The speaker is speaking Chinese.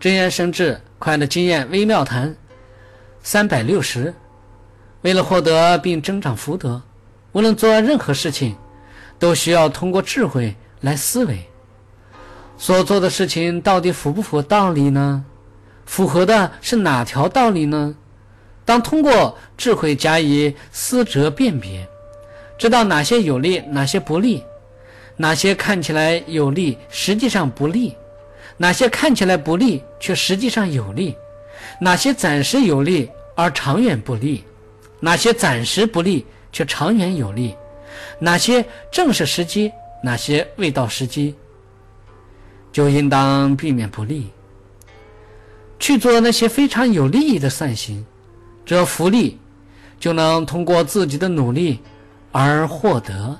真言生智，快乐经验微妙谈，三百六十。为了获得并增长福德，无论做任何事情，都需要通过智慧来思维。所做的事情到底符不符合道理呢？符合的是哪条道理呢？当通过智慧加以思哲辨别，知道哪些有利，哪些不利，哪些看起来有利，实际上不利。哪些看起来不利，却实际上有利；哪些暂时有利而长远不利；哪些暂时不利却长远有利；哪些正是时机，哪些未到时机，就应当避免不利，去做那些非常有利益的善行，这福利就能通过自己的努力而获得。